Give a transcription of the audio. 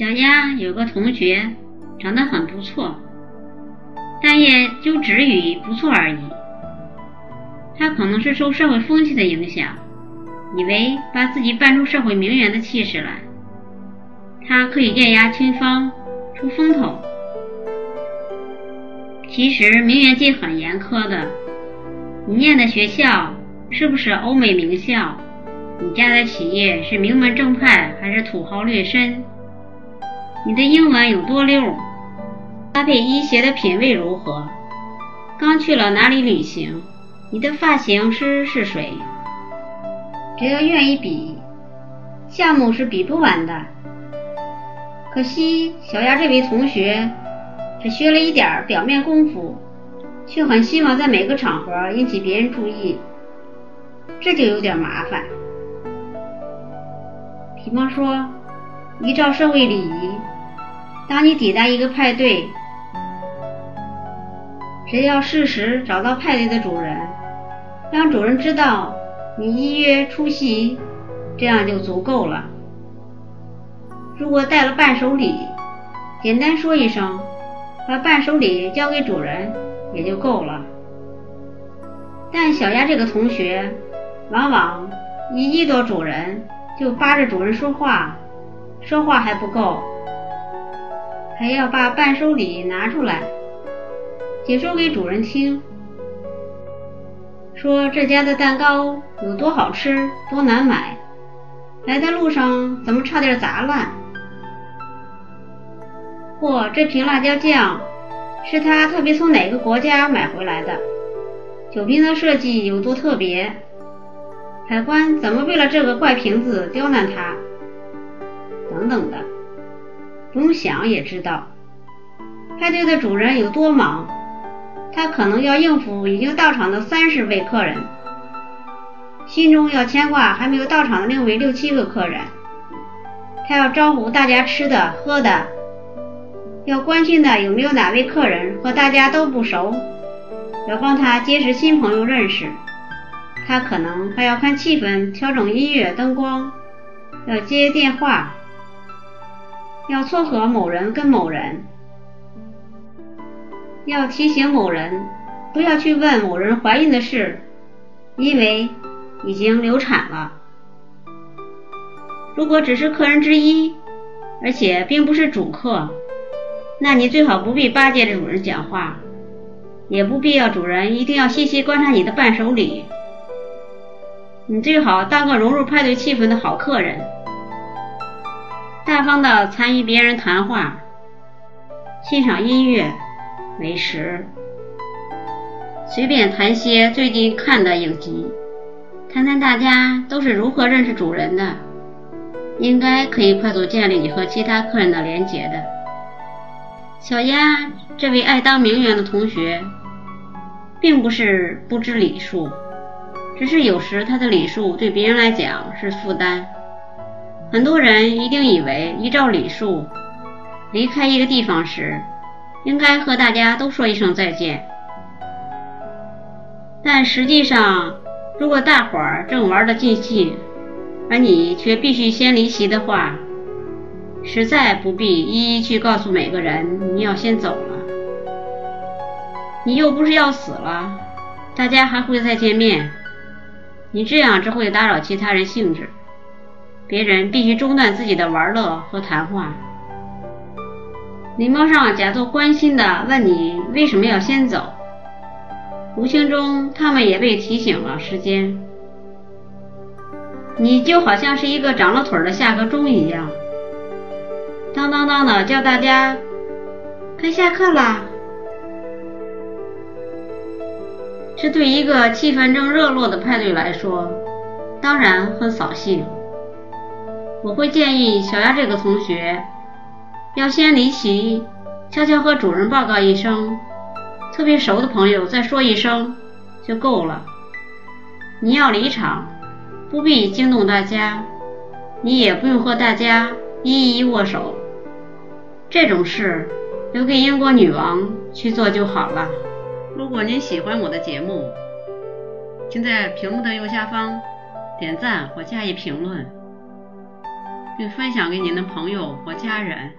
小丫有个同学长得很不错，但也就止于不错而已。他可能是受社会风气的影响，以为把自己扮出社会名媛的气势来，他可以艳压群芳，出风头。其实名媛界很严苛的，你念的学校是不是欧美名校？你家的企业是名门正派还是土豪劣绅？你的英文有多溜？搭配医鞋的品味如何？刚去了哪里旅行？你的发型师是谁？只要愿意比，项目是比不完的。可惜小丫这位同学只学了一点表面功夫，却很希望在每个场合引起别人注意，这就有点麻烦。比方说，依照社会礼仪。当你抵达一个派对，只要适时找到派对的主人，让主人知道你依约出席，这样就足够了。如果带了伴手礼，简单说一声，把伴手礼交给主人也就够了。但小鸭这个同学，往往一遇到主人就扒着主人说话，说话还不够。还要把伴手礼拿出来，解说给主人听，说这家的蛋糕有多好吃，多难买，来的路上怎么差点砸烂，或这瓶辣椒酱是他特别从哪个国家买回来的，酒瓶的设计有多特别，海关怎么为了这个怪瓶子刁难他，等等的。不用想也知道，派对的主人有多忙，他可能要应付已经到场的三十位客人，心中要牵挂还没有到场的另外六七个客人，他要招呼大家吃的喝的，要关心的有没有哪位客人和大家都不熟，要帮他结识新朋友认识，他可能还要看气氛，调整音乐灯光，要接电话。要撮合某人跟某人，要提醒某人不要去问某人怀孕的事，因为已经流产了。如果只是客人之一，而且并不是主客，那你最好不必巴结着主人讲话，也不必要主人一定要细细观察你的伴手礼。你最好当个融入派对气氛的好客人。大方的参与别人谈话，欣赏音乐、美食，随便谈些最近看的影集，谈谈大家都是如何认识主人的，应该可以快速建立你和其他客人的连结的。小鸭这位爱当名媛的同学，并不是不知礼数，只是有时他的礼数对别人来讲是负担。很多人一定以为，依照礼数，离开一个地方时，应该和大家都说一声再见。但实际上，如果大伙儿正玩得尽兴，而你却必须先离席的话，实在不必一一去告诉每个人你要先走了。你又不是要死了，大家还会再见面，你这样只会打扰其他人兴致。别人必须中断自己的玩乐和谈话，礼貌上假作关心的问你为什么要先走，无形中他们也被提醒了时间。你就好像是一个长了腿的下课钟一样，当当当的叫大家该下课啦。这对一个气氛正热络的派对来说，当然很扫兴。我会建议小丫这个同学要先离席，悄悄和主人报告一声，特别熟的朋友再说一声就够了。你要离场，不必惊动大家，你也不用和大家一一握手，这种事留给英国女王去做就好了。如果您喜欢我的节目，请在屏幕的右下方点赞或加以评论。并分享给您的朋友或家人。